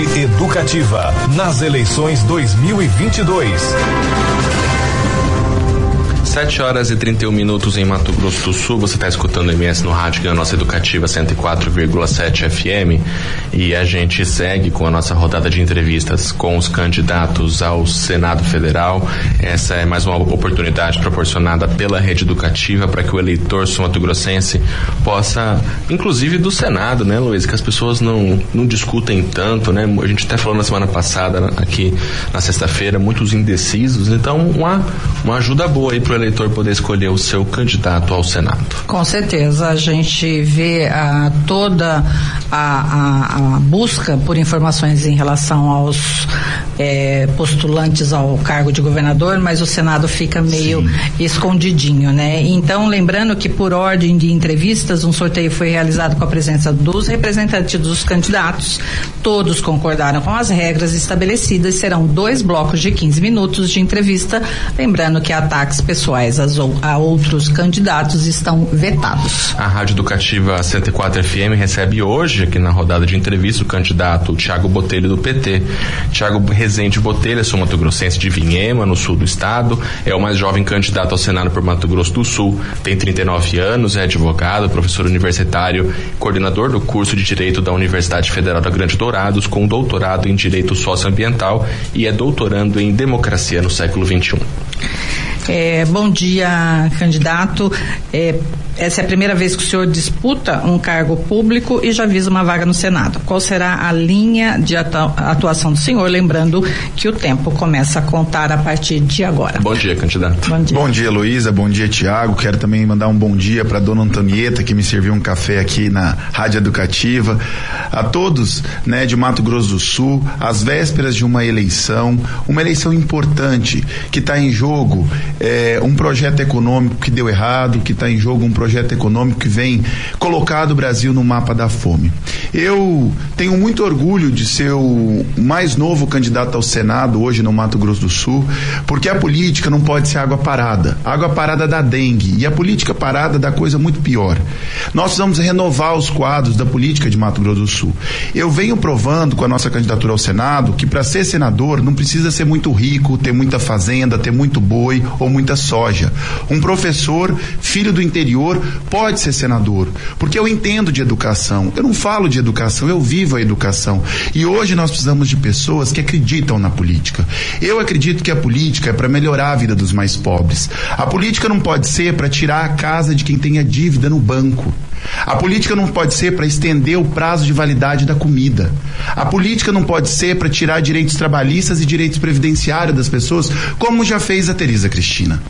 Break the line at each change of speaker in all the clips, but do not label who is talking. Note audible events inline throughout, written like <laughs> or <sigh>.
Rede Educativa, nas eleições 2022.
7 horas e 31 minutos em Mato Grosso do Sul. Você está escutando o MS no rádio, que é a nossa educativa 104,7 FM. E a gente segue com a nossa rodada de entrevistas com os candidatos ao Senado Federal. Essa é mais uma oportunidade proporcionada pela rede educativa para que o eleitor sul-mato-grossense possa, inclusive do Senado, né, Luiz? Que as pessoas não, não discutem tanto, né? A gente até falou na semana passada, aqui na sexta-feira, muitos indecisos. Então, uma, uma ajuda boa aí para o eleitor poder escolher o seu candidato ao Senado.
Com certeza, a gente vê ah, toda a, a, a, busca por informações em relação aos eh, postulantes ao cargo de governador, mas o Senado fica meio Sim. escondidinho, né? Então, lembrando que por ordem de entrevistas, um sorteio foi realizado com a presença dos representantes dos candidatos. Todos concordaram com as regras estabelecidas. Serão dois blocos de 15 minutos de entrevista. Lembrando que ataques pessoais pessoais a outros candidatos estão vetados.
A Rádio Educativa 104 FM recebe hoje, aqui na rodada de entrevista, o candidato Tiago Botelho do PT. Tiago Rezende Botelho é Mato Grossense de Vinhema, no sul do estado, é o mais jovem candidato ao Senado por Mato Grosso do Sul, tem 39 anos, é advogado, professor universitário, coordenador do curso de Direito da Universidade Federal da Grande Dourados, com doutorado em Direito Socioambiental e é doutorando em Democracia no século XXI.
É, bom dia, candidato. É, essa é a primeira vez que o senhor disputa um cargo público e já visa uma vaga no Senado. Qual será a linha de atuação do senhor? Lembrando que o tempo começa a contar a partir de agora.
Bom dia, candidato.
Bom dia, bom dia Luísa. Bom dia, Tiago. Quero também mandar um bom dia para dona Antonieta, que me serviu um café aqui na Rádio Educativa. A todos né, de Mato Grosso do Sul, às vésperas de uma eleição, uma eleição importante que está em jogo é, um projeto econômico que deu errado, que está em jogo um projeto econômico que vem colocado o Brasil no mapa da fome. Eu tenho muito orgulho de ser o mais novo candidato ao Senado hoje no Mato Grosso do Sul, porque a política não pode ser água parada. Água parada dá dengue e a política parada dá coisa muito pior. Nós vamos renovar os quadros da política de Mato Grosso do Sul. Eu venho provando com a nossa candidatura ao Senado que para ser senador não precisa ser muito rico, ter muita fazenda, ter muito boi ou muita soja. Um professor, filho do interior, pode ser senador, porque eu entendo de educação. Eu não falo de educação, eu vivo a educação. E hoje nós precisamos de pessoas que acreditam na política. Eu acredito que a política é para melhorar a vida dos mais pobres. A política não pode ser para tirar a casa de quem tenha dívida no banco. A política não pode ser para estender o prazo de validade da comida. A política não pode ser para tirar direitos trabalhistas e direitos previdenciários das pessoas, como já fez a Teresa Cristina.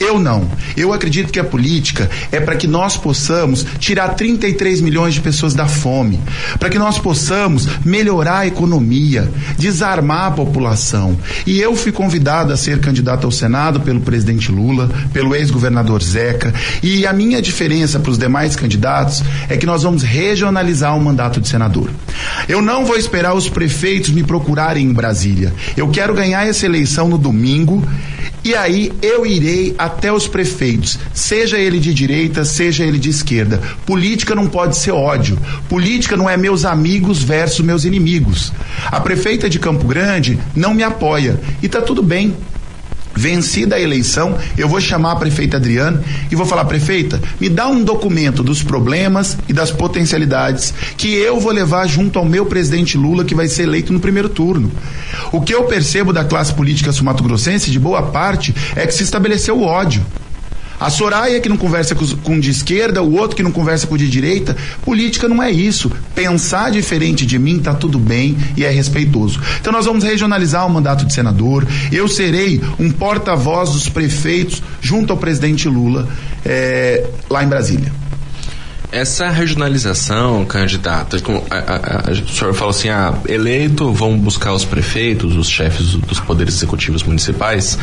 Eu não. Eu acredito que a política é para que nós possamos tirar 33 milhões de pessoas da fome, para que nós possamos melhorar a economia, desarmar a população. E eu fui convidado a ser candidato ao Senado pelo presidente Lula, pelo ex-governador Zeca, e a minha diferença para os demais candidatos candidatos é que nós vamos regionalizar o mandato de senador. Eu não vou esperar os prefeitos me procurarem em Brasília. Eu quero ganhar essa eleição no domingo e aí eu irei até os prefeitos, seja ele de direita, seja ele de esquerda. Política não pode ser ódio. Política não é meus amigos versus meus inimigos. A prefeita de Campo Grande não me apoia e tá tudo bem. Vencida a eleição, eu vou chamar a prefeita Adriana e vou falar: prefeita, me dá um documento dos problemas e das potencialidades que eu vou levar junto ao meu presidente Lula, que vai ser eleito no primeiro turno. O que eu percebo da classe política sumato-grossense, de boa parte, é que se estabeleceu o ódio. A Soraya que não conversa com, com de esquerda, o outro que não conversa com de direita. Política não é isso. Pensar diferente de mim tá tudo bem e é respeitoso. Então nós vamos regionalizar o mandato de senador. Eu serei um porta-voz dos prefeitos junto ao presidente Lula é, lá em Brasília.
Essa regionalização, candidato, a, o senhor falou assim, ah, eleito, vão buscar os prefeitos, os chefes dos poderes executivos municipais.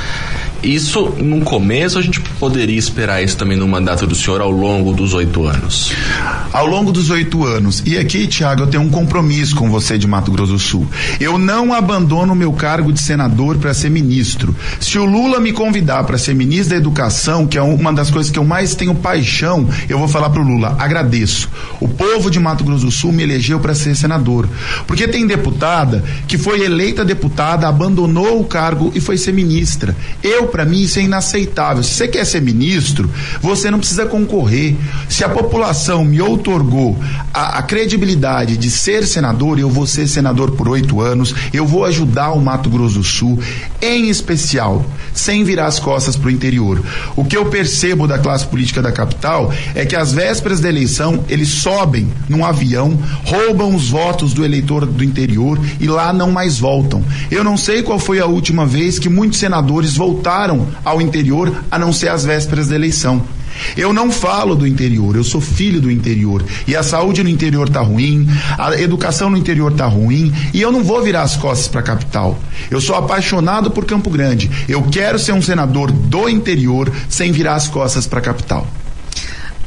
Isso, no começo, a gente poderia esperar isso também no mandato do senhor ao longo dos oito anos?
Ao longo dos oito anos. E aqui, Tiago, eu tenho um compromisso com você de Mato Grosso do Sul. Eu não abandono o meu cargo de senador para ser ministro. Se o Lula me convidar para ser ministro da Educação, que é uma das coisas que eu mais tenho paixão, eu vou falar pro Lula, agradeço. O povo de Mato Grosso do Sul me elegeu para ser senador. Porque tem deputada que foi eleita deputada, abandonou o cargo e foi ser ministra. Eu, para mim, isso é inaceitável. Se você quer ser ministro, você não precisa concorrer. Se a população me outorgou a, a credibilidade de ser senador, eu vou ser senador por oito anos, eu vou ajudar o Mato Grosso do Sul, em especial, sem virar as costas para o interior. O que eu percebo da classe política da capital é que às vésperas da eleição eles sobem num avião, roubam os votos do eleitor do interior e lá não mais voltam. Eu não sei qual foi a última vez que muitos senadores voltaram ao interior a não ser às vésperas da eleição. Eu não falo do interior, eu sou filho do interior. E a saúde no interior tá ruim, a educação no interior tá ruim, e eu não vou virar as costas para a capital. Eu sou apaixonado por Campo Grande. Eu quero ser um senador do interior sem virar as costas para a capital.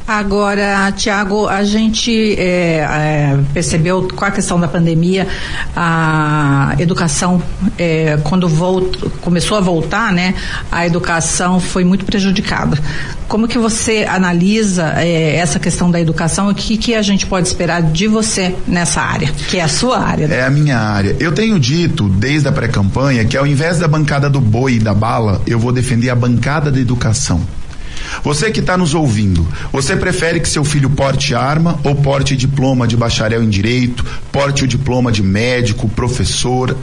Agora, Tiago, a gente é, é, percebeu com a questão da pandemia, a educação, é, quando volt, começou a voltar, né, a educação foi muito prejudicada. Como que você analisa é, essa questão da educação e o que, que a gente pode esperar de você nessa área, que é a sua área?
Né? É a minha área. Eu tenho dito, desde a pré-campanha, que ao invés da bancada do boi e da bala, eu vou defender a bancada da educação. Você que está nos ouvindo, você prefere que seu filho porte arma ou porte diploma de bacharel em direito, porte o diploma de médico, professor?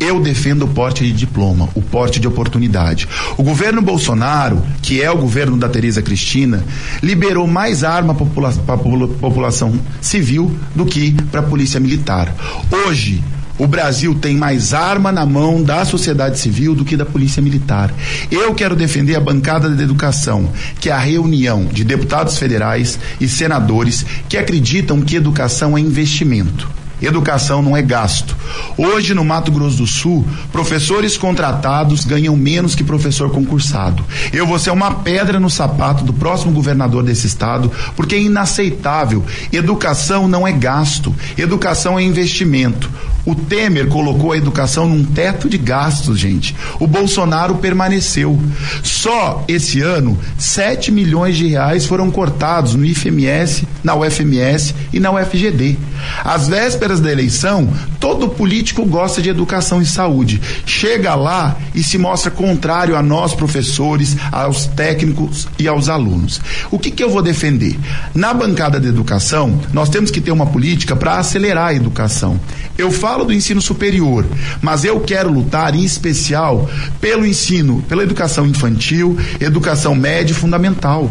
Eu defendo o porte de diploma, o porte de oportunidade. O governo Bolsonaro, que é o governo da Tereza Cristina, liberou mais arma para a população civil do que para a polícia militar. Hoje, o Brasil tem mais arma na mão da sociedade civil do que da polícia militar. Eu quero defender a bancada da educação, que é a reunião de deputados federais e senadores que acreditam que educação é investimento. Educação não é gasto. Hoje, no Mato Grosso do Sul, professores contratados ganham menos que professor concursado. Eu vou ser uma pedra no sapato do próximo governador desse estado, porque é inaceitável. Educação não é gasto. Educação é investimento. O Temer colocou a educação num teto de gastos, gente. O Bolsonaro permaneceu. Só esse ano, 7 milhões de reais foram cortados no IFMS, na UFMS e na UFGD. Às vésperas da eleição, todo político gosta de educação e saúde. Chega lá e se mostra contrário a nós, professores, aos técnicos e aos alunos. O que, que eu vou defender? Na bancada de educação, nós temos que ter uma política para acelerar a educação. Eu falo do ensino superior, mas eu quero lutar em especial pelo ensino, pela educação infantil, educação média e fundamental.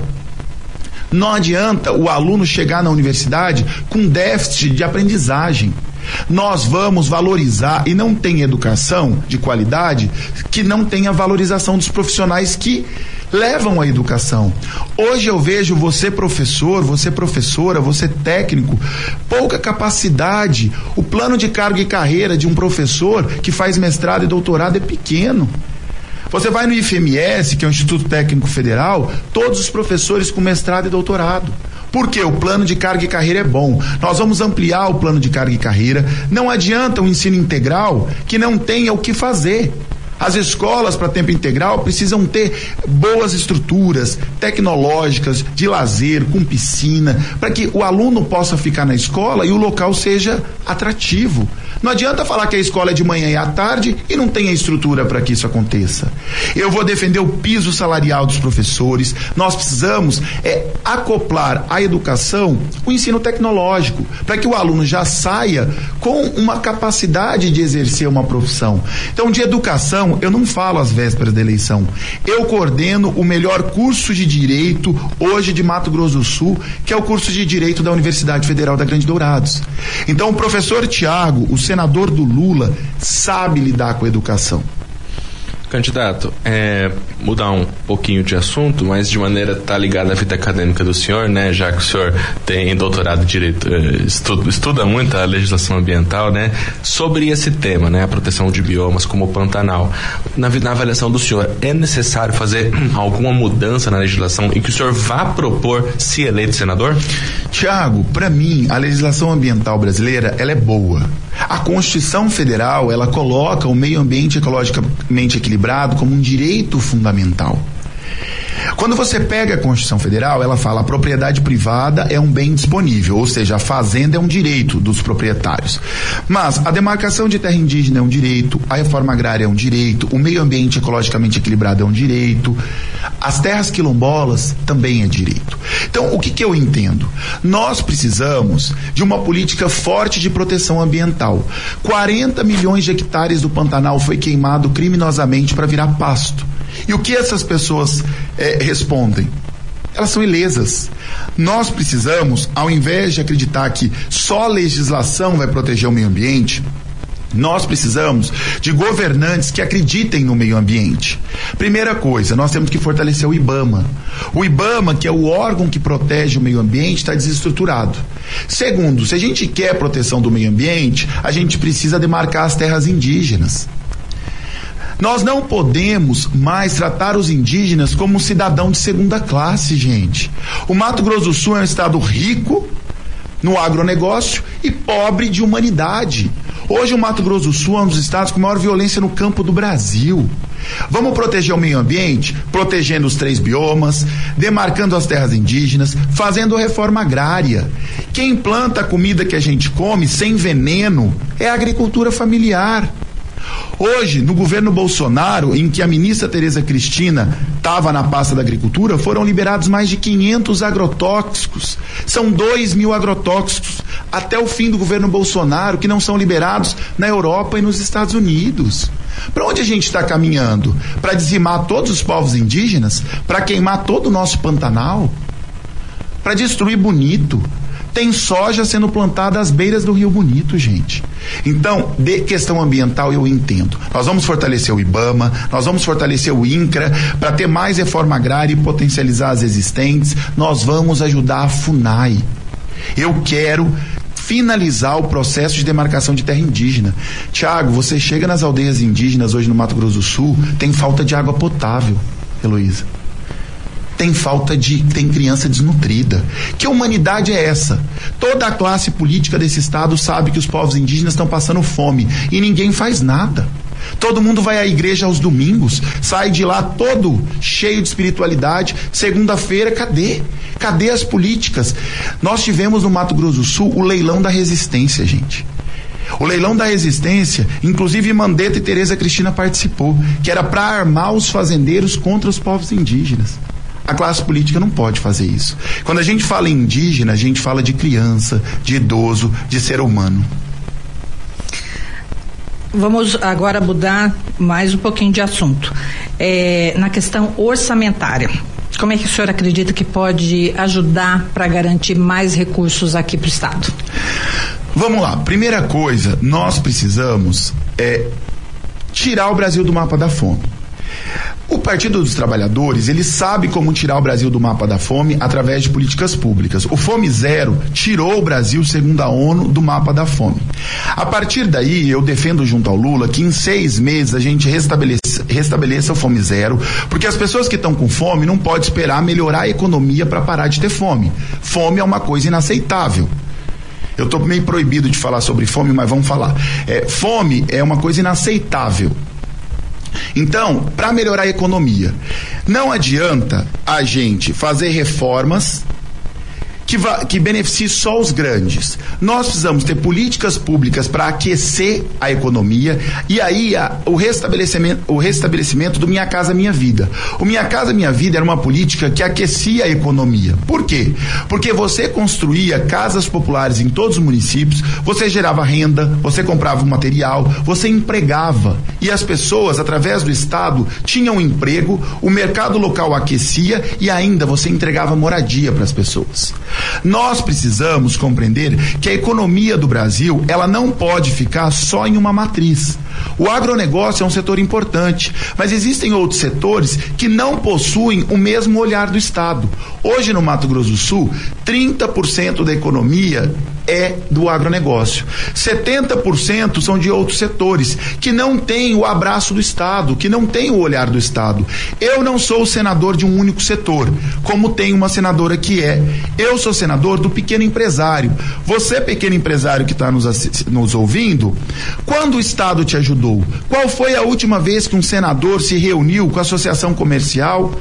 Não adianta o aluno chegar na universidade com déficit de aprendizagem. Nós vamos valorizar e não tem educação de qualidade que não tenha valorização dos profissionais que levam a educação. Hoje eu vejo você professor, você professora, você técnico, pouca capacidade. O plano de cargo e carreira de um professor que faz mestrado e doutorado é pequeno. Você vai no IFMS, que é o Instituto Técnico Federal, todos os professores com mestrado e doutorado. Porque o plano de carga e carreira é bom. Nós vamos ampliar o plano de carga e carreira. Não adianta um ensino integral que não tenha o que fazer. As escolas para tempo integral precisam ter boas estruturas tecnológicas, de lazer, com piscina, para que o aluno possa ficar na escola e o local seja atrativo. Não adianta falar que a escola é de manhã e à tarde e não tem a estrutura para que isso aconteça. Eu vou defender o piso salarial dos professores. Nós precisamos é, acoplar à educação o ensino tecnológico, para que o aluno já saia com uma capacidade de exercer uma profissão. Então, de educação, eu não falo às vésperas da eleição. Eu coordeno o melhor curso de direito hoje de Mato Grosso do Sul, que é o curso de direito da Universidade Federal da Grande Dourados. Então, o professor Tiago, o senador do Lula sabe lidar com a educação.
Candidato, é, mudar um pouquinho de assunto, mas de maneira tá ligada à vida acadêmica do senhor, né? Já que o senhor tem doutorado em direito, eh, estuda, estuda muito a legislação ambiental, né? Sobre esse tema, né? A proteção de biomas como o Pantanal. Na, na avaliação do senhor, é necessário fazer <clears throat> alguma mudança na legislação e que o senhor vá propor se eleito senador?
Tiago, para mim, a legislação ambiental brasileira, ela é boa. A Constituição Federal, ela coloca o meio ambiente ecologicamente equilibrado como um direito fundamental. Quando você pega a Constituição Federal, ela fala a propriedade privada é um bem disponível, ou seja, a fazenda é um direito dos proprietários. Mas a demarcação de terra indígena é um direito, a reforma agrária é um direito, o meio ambiente ecologicamente equilibrado é um direito, as terras quilombolas também é direito. Então, o que, que eu entendo? Nós precisamos de uma política forte de proteção ambiental. 40 milhões de hectares do Pantanal foi queimado criminosamente para virar pasto. E o que essas pessoas eh, respondem? Elas são ilesas. Nós precisamos, ao invés de acreditar que só a legislação vai proteger o meio ambiente, nós precisamos de governantes que acreditem no meio ambiente. Primeira coisa, nós temos que fortalecer o IBAMA. O IBAMA, que é o órgão que protege o meio ambiente, está desestruturado. Segundo, se a gente quer proteção do meio ambiente, a gente precisa demarcar as terras indígenas. Nós não podemos mais tratar os indígenas como um cidadão de segunda classe, gente. O Mato Grosso do Sul é um estado rico no agronegócio e pobre de humanidade. Hoje o Mato Grosso do Sul é um dos estados com maior violência no campo do Brasil. Vamos proteger o meio ambiente, protegendo os três biomas, demarcando as terras indígenas, fazendo reforma agrária. Quem planta a comida que a gente come sem veneno é a agricultura familiar. Hoje, no governo Bolsonaro, em que a ministra Tereza Cristina estava na pasta da agricultura, foram liberados mais de 500 agrotóxicos. São 2 mil agrotóxicos até o fim do governo Bolsonaro que não são liberados na Europa e nos Estados Unidos. Para onde a gente está caminhando? Para dizimar todos os povos indígenas? Para queimar todo o nosso Pantanal? Para destruir bonito? Tem soja sendo plantada às beiras do Rio Bonito, gente. Então, de questão ambiental eu entendo. Nós vamos fortalecer o IBAMA, nós vamos fortalecer o INCRA para ter mais reforma agrária e potencializar as existentes. Nós vamos ajudar a FUNAI. Eu quero finalizar o processo de demarcação de terra indígena. Tiago, você chega nas aldeias indígenas hoje no Mato Grosso do Sul, tem falta de água potável, Heloísa tem falta de. tem criança desnutrida. Que humanidade é essa? Toda a classe política desse estado sabe que os povos indígenas estão passando fome e ninguém faz nada. Todo mundo vai à igreja aos domingos, sai de lá todo cheio de espiritualidade. Segunda-feira, cadê? Cadê as políticas? Nós tivemos no Mato Grosso do Sul o leilão da resistência, gente. O leilão da resistência, inclusive Mandetta e Tereza Cristina participou, que era para armar os fazendeiros contra os povos indígenas. A classe política não pode fazer isso. Quando a gente fala em indígena, a gente fala de criança, de idoso, de ser humano.
Vamos agora mudar mais um pouquinho de assunto. É, na questão orçamentária. Como é que o senhor acredita que pode ajudar para garantir mais recursos aqui para o Estado?
Vamos lá. Primeira coisa, nós precisamos é, tirar o Brasil do mapa da fome. O Partido dos Trabalhadores, ele sabe como tirar o Brasil do mapa da fome através de políticas públicas. O Fome Zero tirou o Brasil, segundo a ONU, do mapa da fome. A partir daí, eu defendo junto ao Lula que em seis meses a gente restabeleça, restabeleça o Fome Zero, porque as pessoas que estão com fome não podem esperar melhorar a economia para parar de ter fome. Fome é uma coisa inaceitável. Eu estou meio proibido de falar sobre fome, mas vamos falar. É, fome é uma coisa inaceitável. Então, para melhorar a economia, não adianta a gente fazer reformas que, que beneficie só os grandes. Nós precisamos ter políticas públicas para aquecer a economia e aí a, o, restabelecimento, o restabelecimento do Minha Casa Minha Vida. O Minha Casa Minha Vida era uma política que aquecia a economia. Por quê? Porque você construía casas populares em todos os municípios, você gerava renda, você comprava um material, você empregava. E as pessoas, através do Estado, tinham um emprego, o mercado local aquecia e ainda você entregava moradia para as pessoas. Nós precisamos compreender que a economia do Brasil, ela não pode ficar só em uma matriz. O agronegócio é um setor importante, mas existem outros setores que não possuem o mesmo olhar do Estado. Hoje no Mato Grosso do Sul, 30% da economia é do agronegócio. 70% são de outros setores que não têm o abraço do Estado, que não têm o olhar do Estado. Eu não sou senador de um único setor, como tem uma senadora que é. Eu sou senador do pequeno empresário. Você, pequeno empresário que está nos, nos ouvindo, quando o Estado te ajudou? Qual foi a última vez que um senador se reuniu com a associação comercial?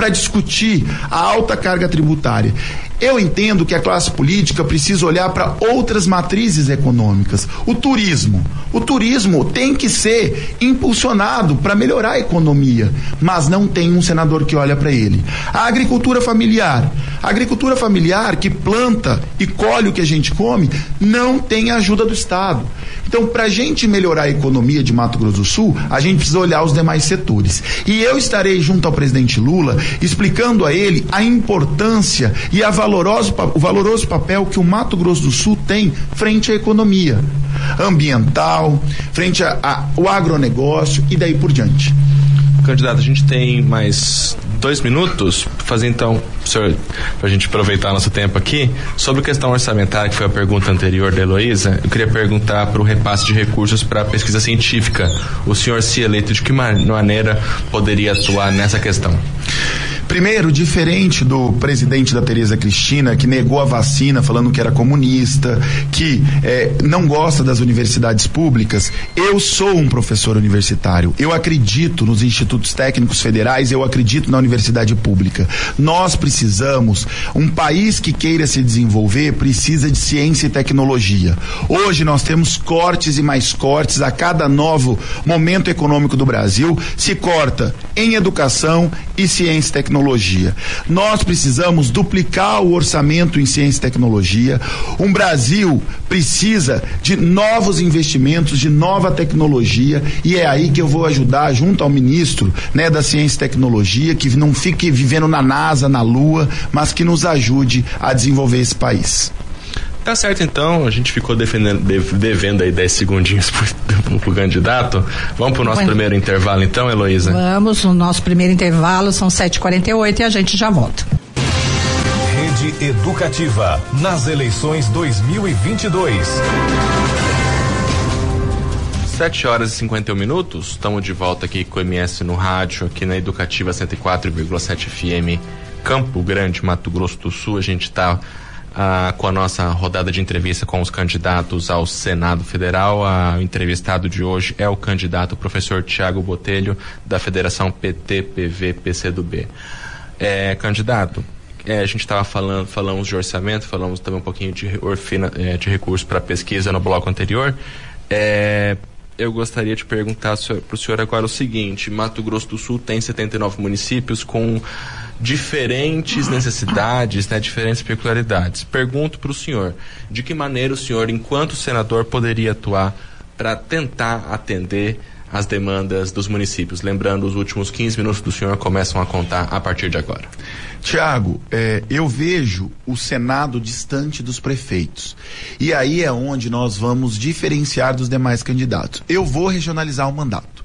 para discutir a alta carga tributária. Eu entendo que a classe política precisa olhar para outras matrizes econômicas. O turismo. O turismo tem que ser impulsionado para melhorar a economia, mas não tem um senador que olha para ele. A agricultura familiar. A agricultura familiar que planta e colhe o que a gente come não tem ajuda do Estado. Então, para a gente melhorar a economia de Mato Grosso do Sul, a gente precisa olhar os demais setores. E eu estarei junto ao presidente Lula explicando a ele a importância e a valoroso, o valoroso papel que o Mato Grosso do Sul tem frente à economia ambiental, frente ao agronegócio e daí por diante.
Candidato, a gente tem mais dois minutos, fazer então, senhor, para a gente aproveitar nosso tempo aqui, sobre a questão orçamentária, que foi a pergunta anterior da Heloísa, eu queria perguntar para o repasse de recursos para a pesquisa científica. O senhor, se eleito, de que maneira poderia atuar nessa questão?
Primeiro, diferente do presidente da Tereza Cristina, que negou a vacina falando que era comunista, que é, não gosta das universidades públicas, eu sou um professor universitário. Eu acredito nos institutos técnicos federais, eu acredito na universidade pública. Nós precisamos, um país que queira se desenvolver precisa de ciência e tecnologia. Hoje nós temos cortes e mais cortes a cada novo momento econômico do Brasil, se corta em educação e ciência e tecnologia tecnologia. Nós precisamos duplicar o orçamento em ciência e tecnologia. Um Brasil precisa de novos investimentos, de nova tecnologia, e é aí que eu vou ajudar junto ao ministro, né, da ciência e tecnologia, que não fique vivendo na NASA, na Lua, mas que nos ajude a desenvolver esse país.
Tá certo então, a gente ficou defendendo, devendo aí 10 segundinhos pro, <laughs> pro candidato. Vamos pro nosso Bom, primeiro intervalo então, Heloísa?
Vamos, o nosso primeiro intervalo são 7h48 e a gente já volta.
Rede Educativa, nas eleições 2022.
7 horas e 51 minutos, estamos de volta aqui com o MS no rádio, aqui na Educativa 104,7 FM, Campo Grande, Mato Grosso do Sul. A gente está ah, com a nossa rodada de entrevista com os candidatos ao Senado Federal. Ah, o entrevistado de hoje é o candidato professor Tiago Botelho, da Federação PT-PV-PCdoB. É, candidato, é, a gente estava falando, falamos de orçamento, falamos também um pouquinho de, orfina, é, de recursos para pesquisa no bloco anterior. É, eu gostaria de perguntar para o senhor agora o seguinte: Mato Grosso do Sul tem 79 municípios com diferentes necessidades, né, diferentes peculiaridades. Pergunto para o senhor, de que maneira o senhor, enquanto senador, poderia atuar para tentar atender as demandas dos municípios? Lembrando, os últimos 15 minutos do senhor começam a contar a partir de agora.
Tiago, é, eu vejo o Senado distante dos prefeitos. E aí é onde nós vamos diferenciar dos demais candidatos. Eu vou regionalizar o mandato.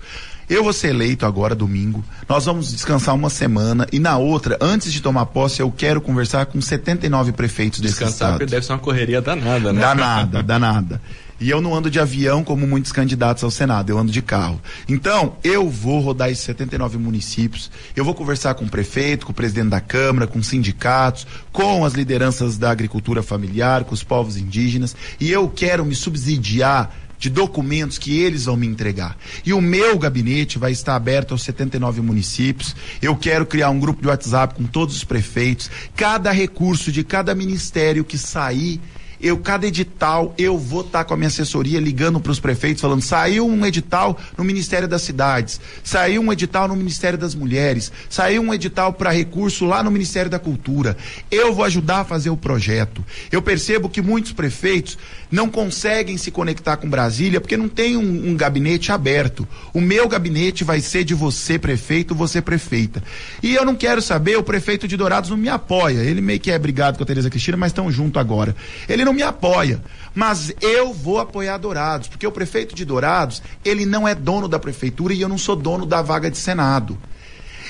Eu vou ser eleito agora, domingo. Nós vamos descansar uma semana e na outra, antes de tomar posse, eu quero conversar com 79 prefeitos desse descansar, estado.
deve ser uma correria danada, né?
Danada, <laughs> danada. E eu não ando de avião como muitos candidatos ao Senado, eu ando de carro. Então, eu vou rodar esses 79 municípios, eu vou conversar com o prefeito, com o presidente da Câmara, com sindicatos, com as lideranças da agricultura familiar, com os povos indígenas, e eu quero me subsidiar de documentos que eles vão me entregar. E o meu gabinete vai estar aberto aos 79 municípios. Eu quero criar um grupo de WhatsApp com todos os prefeitos. Cada recurso de cada ministério que sair eu, cada edital, eu vou estar tá com a minha assessoria ligando para os prefeitos, falando: saiu um edital no Ministério das Cidades, saiu um edital no Ministério das Mulheres, saiu um edital para recurso lá no Ministério da Cultura. Eu vou ajudar a fazer o projeto. Eu percebo que muitos prefeitos não conseguem se conectar com Brasília porque não tem um, um gabinete aberto. O meu gabinete vai ser de você, prefeito, você, prefeita. E eu não quero saber, o prefeito de Dourados não me apoia. Ele meio que é brigado com a Tereza Cristina, mas estão junto agora. Ele não me apoia. Mas eu vou apoiar Dourados, porque o prefeito de Dourados, ele não é dono da prefeitura e eu não sou dono da vaga de Senado.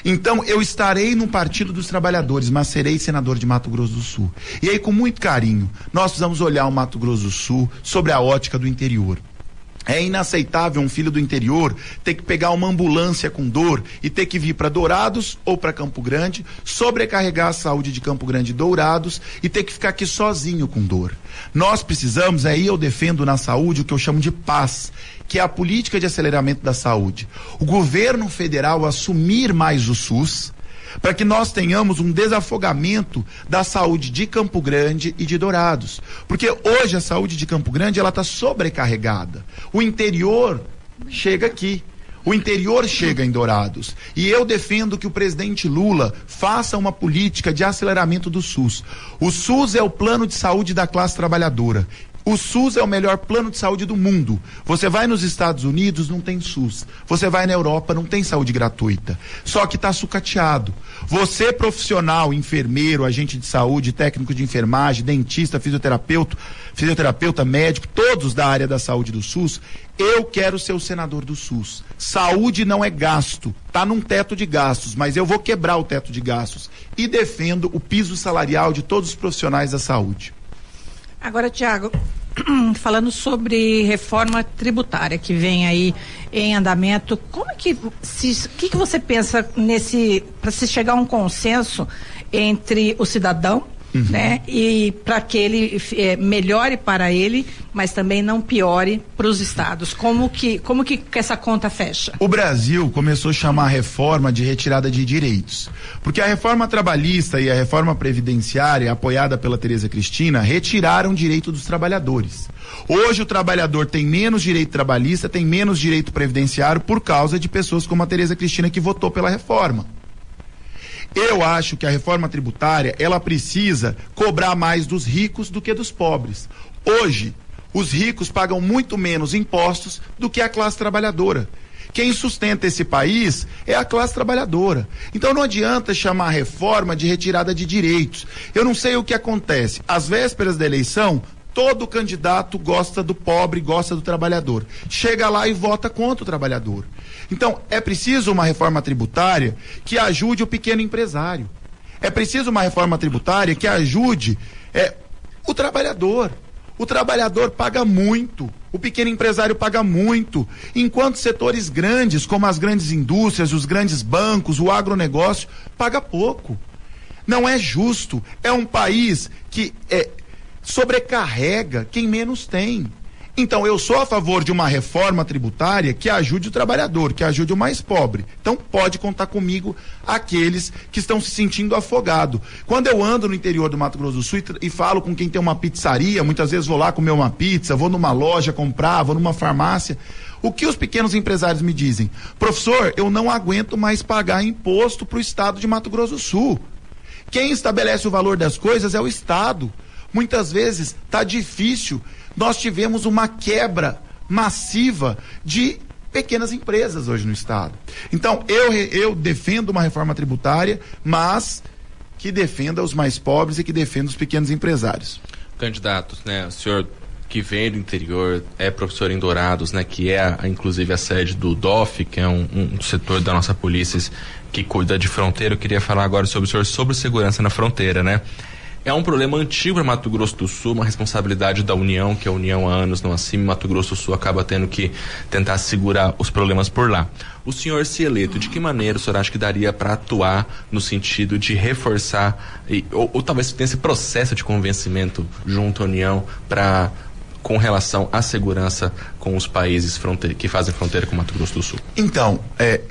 Então, eu estarei no Partido dos Trabalhadores, mas serei senador de Mato Grosso do Sul. E aí, com muito carinho, nós precisamos olhar o Mato Grosso do Sul sobre a ótica do interior. É inaceitável um filho do interior ter que pegar uma ambulância com dor e ter que vir para Dourados ou para Campo Grande, sobrecarregar a saúde de Campo Grande e Dourados e ter que ficar aqui sozinho com dor. Nós precisamos, aí eu defendo na saúde o que eu chamo de paz, que é a política de aceleramento da saúde. O governo federal assumir mais o SUS, para que nós tenhamos um desafogamento da saúde de Campo Grande e de Dourados. Porque hoje a saúde de Campo Grande ela está sobrecarregada. O interior chega aqui. O interior chega em Dourados. E eu defendo que o presidente Lula faça uma política de aceleramento do SUS. O SUS é o plano de saúde da classe trabalhadora. O SUS é o melhor plano de saúde do mundo. Você vai nos Estados Unidos, não tem SUS. Você vai na Europa, não tem saúde gratuita. Só que está sucateado. Você, profissional, enfermeiro, agente de saúde, técnico de enfermagem, dentista, fisioterapeuta, fisioterapeuta, médico, todos da área da saúde do SUS, eu quero ser o senador do SUS. Saúde não é gasto, tá num teto de gastos, mas eu vou quebrar o teto de gastos e defendo o piso salarial de todos os profissionais da saúde.
Agora, Tiago, <clears throat> falando sobre reforma tributária que vem aí em andamento, como é que se, que, que você pensa nesse para se chegar a um consenso entre o cidadão Uhum. né? E para que ele é, melhore para ele, mas também não piore para os estados. Como que como que essa conta fecha?
O Brasil começou a chamar a reforma de retirada de direitos, porque a reforma trabalhista e a reforma previdenciária apoiada pela Tereza Cristina retiraram direito dos trabalhadores. Hoje o trabalhador tem menos direito trabalhista, tem menos direito previdenciário por causa de pessoas como a Tereza Cristina que votou pela reforma. Eu acho que a reforma tributária, ela precisa cobrar mais dos ricos do que dos pobres. Hoje, os ricos pagam muito menos impostos do que a classe trabalhadora. Quem sustenta esse país é a classe trabalhadora. Então não adianta chamar a reforma de retirada de direitos. Eu não sei o que acontece. Às vésperas da eleição, todo candidato gosta do pobre, gosta do trabalhador. Chega lá e vota contra o trabalhador. Então, é preciso uma reforma tributária que ajude o pequeno empresário. É preciso uma reforma tributária que ajude é, o trabalhador. O trabalhador paga muito, o pequeno empresário paga muito, enquanto setores grandes, como as grandes indústrias, os grandes bancos, o agronegócio, paga pouco. Não é justo. É um país que é, sobrecarrega quem menos tem. Então, eu sou a favor de uma reforma tributária que ajude o trabalhador, que ajude o mais pobre. Então, pode contar comigo aqueles que estão se sentindo afogado. Quando eu ando no interior do Mato Grosso do Sul e, e falo com quem tem uma pizzaria, muitas vezes vou lá comer uma pizza, vou numa loja comprar, vou numa farmácia. O que os pequenos empresários me dizem? Professor, eu não aguento mais pagar imposto para o estado de Mato Grosso do Sul. Quem estabelece o valor das coisas é o Estado. Muitas vezes está difícil nós tivemos uma quebra massiva de pequenas empresas hoje no Estado. Então, eu, eu defendo uma reforma tributária, mas que defenda os mais pobres e que defenda os pequenos empresários.
Candidatos, né? O senhor que vem do interior, é professor em Dourados, né? Que é, inclusive, a sede do DOF, que é um, um setor da nossa polícia que cuida de fronteira. Eu queria falar agora sobre o senhor sobre segurança na fronteira, né? É um problema antigo para Mato Grosso do Sul, uma responsabilidade da União, que a União há anos não acima, Mato Grosso do Sul acaba tendo que tentar segurar os problemas por lá. O senhor se eleito, de que maneira o senhor acha que daria para atuar no sentido de reforçar, e, ou, ou talvez tenha esse processo de convencimento junto à União para com relação à segurança com os países que fazem fronteira com Mato Grosso do Sul?
Então, é,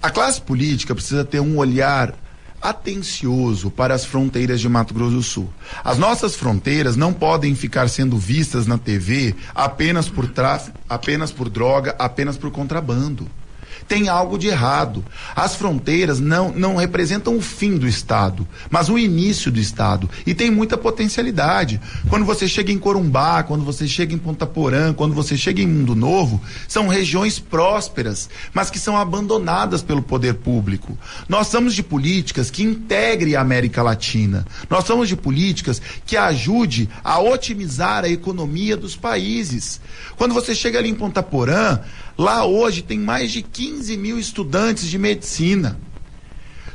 a classe política precisa ter um olhar atencioso para as fronteiras de Mato Grosso do Sul. As nossas fronteiras não podem ficar sendo vistas na TV apenas por tráfico, apenas por droga, apenas por contrabando tem algo de errado. As fronteiras não, não representam o fim do Estado, mas o início do Estado. E tem muita potencialidade. Quando você chega em Corumbá, quando você chega em Ponta Porã, quando você chega em Mundo Novo, são regiões prósperas, mas que são abandonadas pelo poder público. Nós somos de políticas que integrem a América Latina. Nós somos de políticas que ajude a otimizar a economia dos países. Quando você chega ali em Ponta Porã, Lá hoje tem mais de 15 mil estudantes de medicina.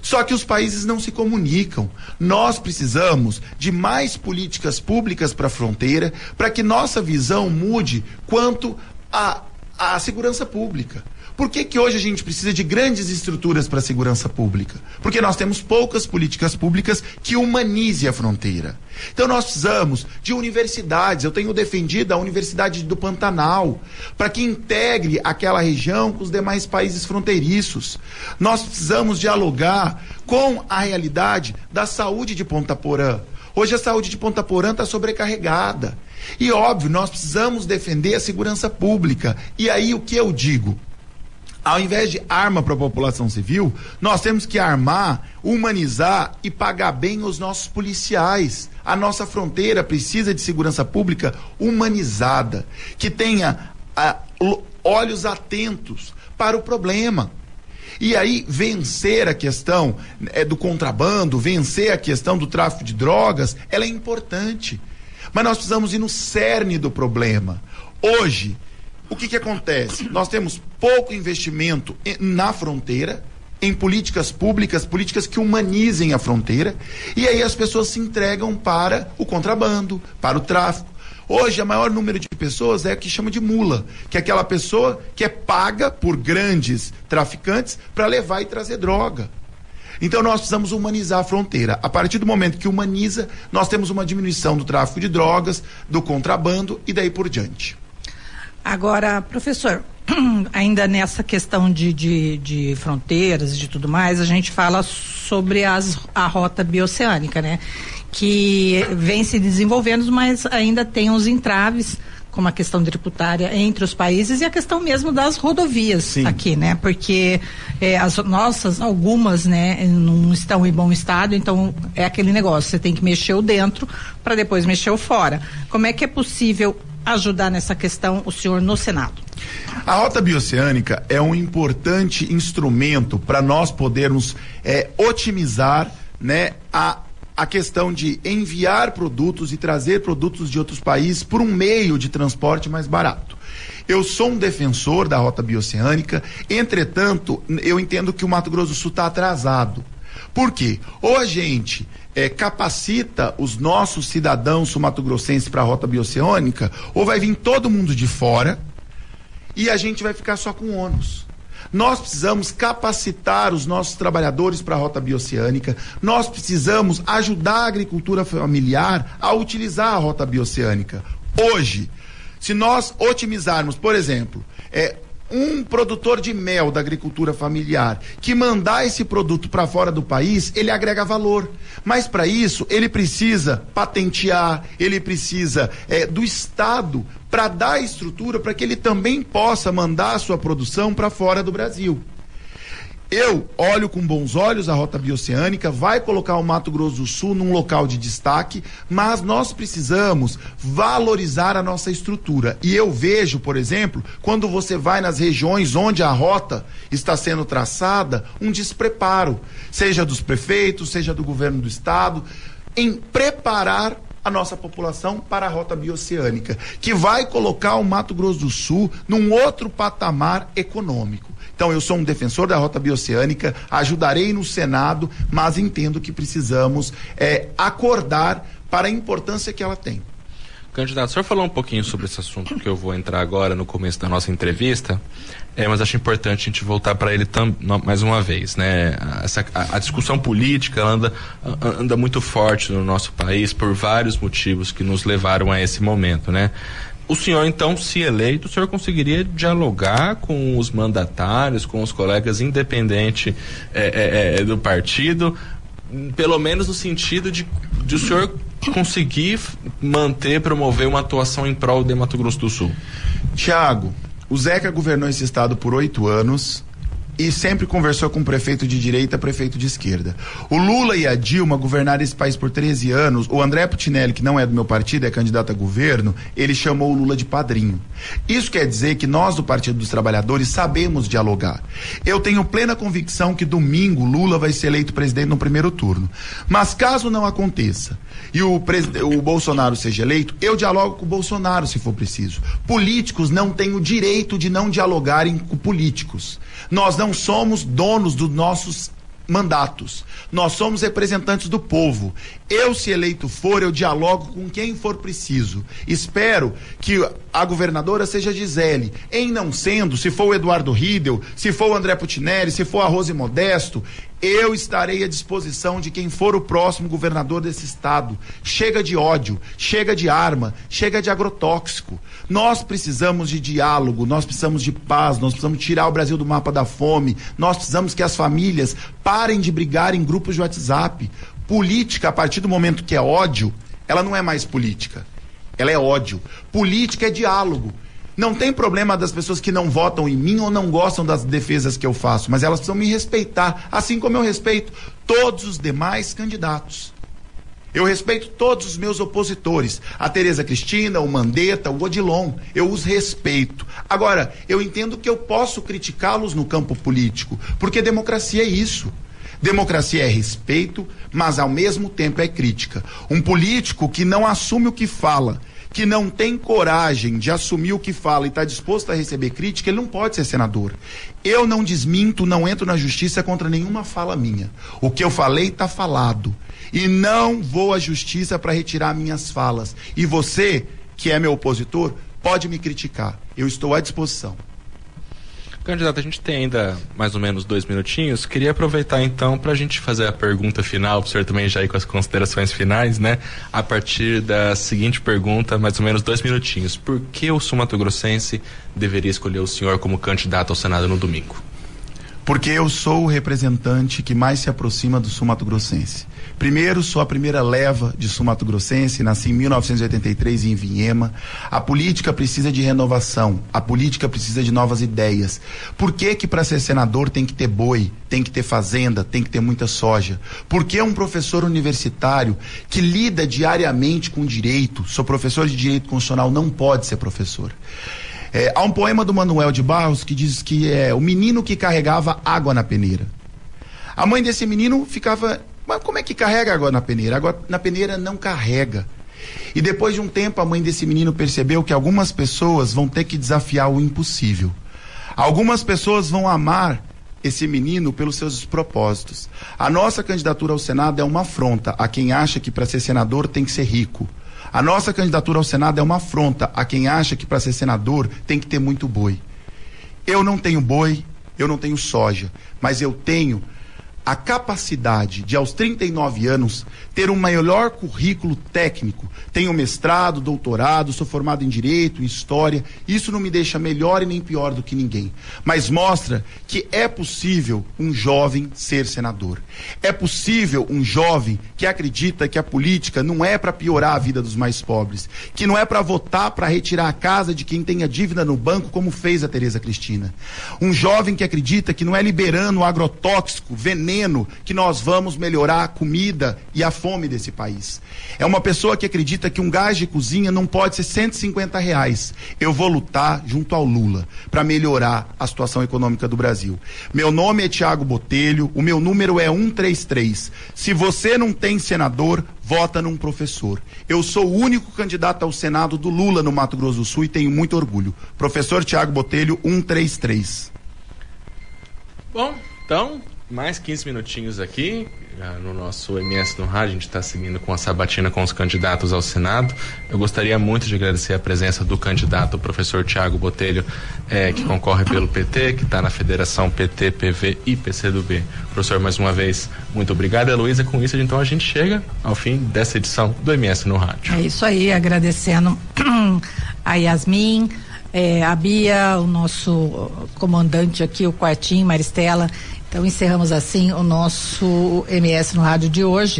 Só que os países não se comunicam. Nós precisamos de mais políticas públicas para a fronteira para que nossa visão mude quanto a segurança pública. Por que, que hoje a gente precisa de grandes estruturas para a segurança pública? Porque nós temos poucas políticas públicas que humanize a fronteira. Então nós precisamos de universidades. Eu tenho defendido a Universidade do Pantanal para que integre aquela região com os demais países fronteiriços. Nós precisamos dialogar com a realidade da saúde de Ponta Porã. Hoje a saúde de Ponta Porã está sobrecarregada. E óbvio, nós precisamos defender a segurança pública. E aí o que eu digo? Ao invés de arma para a população civil, nós temos que armar, humanizar e pagar bem os nossos policiais. A nossa fronteira precisa de segurança pública humanizada, que tenha a, olhos atentos para o problema. E aí, vencer a questão é, do contrabando, vencer a questão do tráfico de drogas, ela é importante. Mas nós precisamos ir no cerne do problema. Hoje, o que, que acontece? Nós temos pouco investimento na fronteira, em políticas públicas, políticas que humanizem a fronteira, e aí as pessoas se entregam para o contrabando, para o tráfico. Hoje, o maior número de pessoas é o que chama de mula, que é aquela pessoa que é paga por grandes traficantes para levar e trazer droga. Então nós precisamos humanizar a fronteira. A partir do momento que humaniza, nós temos uma diminuição do tráfico de drogas, do contrabando e daí por diante.
Agora, professor, <clears throat> ainda nessa questão de, de, de fronteiras e de tudo mais, a gente fala sobre as, a rota bioceânica, né? Que vem se desenvolvendo, mas ainda tem uns entraves como a questão tributária entre os países e a questão mesmo das rodovias Sim. aqui, né? Porque é, as nossas, algumas, né, não estão em bom estado, então é aquele negócio, você tem que mexer o dentro para depois mexer o fora. Como é que é possível ajudar nessa questão o senhor no Senado?
A rota bioceânica é um importante instrumento para nós podermos é, otimizar né, a, a questão de enviar produtos e trazer produtos de outros países por um meio de transporte mais barato. Eu sou um defensor da rota bioceânica, entretanto, eu entendo que o Mato Grosso do Sul está atrasado. Por quê? Ou a gente é, capacita os nossos cidadãos sumatogrossenses para a rota bioceânica, ou vai vir todo mundo de fora e a gente vai ficar só com ônus. Nós precisamos capacitar os nossos trabalhadores para a rota bioceânica, nós precisamos ajudar a agricultura familiar a utilizar a rota bioceânica. Hoje, se nós otimizarmos, por exemplo, é, um produtor de mel da agricultura familiar que mandar esse produto para fora do país, ele agrega valor. Mas para isso, ele precisa patentear, ele precisa é, do Estado para dar estrutura para que ele também possa mandar a sua produção para fora do Brasil. Eu olho com bons olhos a rota bioceânica, vai colocar o Mato Grosso do Sul num local de destaque, mas nós precisamos valorizar a nossa estrutura. E eu vejo, por exemplo, quando você vai nas regiões onde a rota está sendo traçada, um despreparo, seja dos prefeitos, seja do governo do estado, em preparar a nossa população para a rota bioceânica, que vai colocar o Mato Grosso do Sul num outro patamar econômico. Então, eu sou um defensor da rota bioceânica, ajudarei no Senado, mas entendo que precisamos é, acordar para a importância que ela tem.
Candidato, o senhor falou um pouquinho sobre esse assunto que eu vou entrar agora no começo da nossa entrevista, é, mas acho importante a gente voltar para ele tam, mais uma vez, né? Essa, a, a, discussão política anda, anda muito forte no nosso país por vários motivos que nos levaram a esse momento, né? o senhor, então, se eleito, o senhor conseguiria dialogar com os mandatários, com os colegas independente é, é, é, do partido, pelo menos no sentido de, de o senhor conseguir manter, promover uma atuação em prol de Mato Grosso do Sul?
Tiago, o Zeca governou esse estado por oito anos e sempre conversou com prefeito de direita, prefeito de esquerda. O Lula e a Dilma governaram esse país por 13 anos. O André Putinelli, que não é do meu partido, é candidato a governo, ele chamou o Lula de padrinho. Isso quer dizer que nós do Partido dos Trabalhadores sabemos dialogar. Eu tenho plena convicção que domingo Lula vai ser eleito presidente no primeiro turno. Mas caso não aconteça e o, o Bolsonaro seja eleito, eu dialogo com o Bolsonaro se for preciso. Políticos não têm o direito de não dialogarem com políticos. Nós não somos donos dos nossos mandatos. Nós somos representantes do povo. Eu, se eleito for, eu dialogo com quem for preciso. Espero que a governadora seja Gisele. Em não sendo, se for o Eduardo Riedel, se for o André Putineri, se for a Rose Modesto, eu estarei à disposição de quem for o próximo governador desse estado. Chega de ódio, chega de arma, chega de agrotóxico. Nós precisamos de diálogo, nós precisamos de paz, nós precisamos tirar o Brasil do mapa da fome, nós precisamos que as famílias parem de brigar em grupos de WhatsApp. Política, a partir do momento que é ódio, ela não é mais política ela é ódio. Política é diálogo. Não tem problema das pessoas que não votam em mim ou não gostam das defesas que eu faço, mas elas precisam me respeitar, assim como eu respeito todos os demais candidatos. Eu respeito todos os meus opositores. A Tereza Cristina, o Mandetta, o Odilon. Eu os respeito. Agora, eu entendo que eu posso criticá-los no campo político, porque democracia é isso. Democracia é respeito, mas ao mesmo tempo é crítica. Um político que não assume o que fala, que não tem coragem de assumir o que fala e está disposto a receber crítica, ele não pode ser senador. Eu não desminto, não entro na justiça contra nenhuma fala minha. O que eu falei está falado. E não vou à justiça para retirar minhas falas. E você, que é meu opositor, pode me criticar. Eu estou à disposição.
Candidato, a gente tem ainda mais ou menos dois minutinhos. Queria aproveitar então para a gente fazer a pergunta final, para o senhor também já ir com as considerações finais, né? A partir da seguinte pergunta, mais ou menos dois minutinhos. Por que o Sumato Grossense deveria escolher o senhor como candidato ao Senado no domingo?
porque eu sou o representante que mais se aproxima do sul Grossense. Primeiro, sou a primeira leva de sul Mato Grossense, nasci em 1983 em Vinhema. A política precisa de renovação, a política precisa de novas ideias. Por que que para ser senador tem que ter boi, tem que ter fazenda, tem que ter muita soja? Por que um professor universitário que lida diariamente com direito, sou professor de direito constitucional, não pode ser professor? É, há um poema do Manuel de Barros que diz que é o menino que carregava água na peneira. A mãe desse menino ficava, mas como é que carrega água na peneira? Água na peneira não carrega. E depois de um tempo, a mãe desse menino percebeu que algumas pessoas vão ter que desafiar o impossível. Algumas pessoas vão amar esse menino pelos seus propósitos. A nossa candidatura ao Senado é uma afronta a quem acha que para ser senador tem que ser rico. A nossa candidatura ao Senado é uma afronta a quem acha que para ser senador tem que ter muito boi. Eu não tenho boi, eu não tenho soja, mas eu tenho a capacidade de, aos 39 anos, ter um melhor currículo técnico. Tenho mestrado, doutorado, sou formado em direito, em história. Isso não me deixa melhor e nem pior do que ninguém. Mas mostra que é possível um jovem ser senador. É possível um jovem que acredita que a política não é para piorar a vida dos mais pobres, que não é para votar para retirar a casa de quem tenha dívida no banco, como fez a Tereza Cristina. Um jovem que acredita que não é liberando agrotóxico, veneno que nós vamos melhorar a comida e a fome desse país. É uma pessoa que acredita que um gás de cozinha não pode ser 150 reais. Eu vou lutar junto ao Lula para melhorar a situação econômica do Brasil. Meu nome é Tiago Botelho, o meu número é 133. Se você não tem senador, vota num professor. Eu sou o único candidato ao Senado do Lula no Mato Grosso do Sul e tenho muito orgulho. Professor Tiago Botelho, 133.
Bom, então, mais 15 minutinhos aqui no nosso MS no rádio, a gente está seguindo com a sabatina com os candidatos ao Senado. Eu gostaria muito de agradecer a presença do candidato, o professor Tiago Botelho, é, que concorre pelo PT, que está na Federação PT, PV e PCdoB. Professor, mais uma vez, muito obrigado. Heloísa, com isso, então a gente chega ao fim dessa edição do MS no rádio.
É isso aí, agradecendo <clears throat> a Yasmin, é, a Bia, o nosso comandante aqui, o Quartinho, Maristela então encerramos assim o nosso MS no rádio de hoje.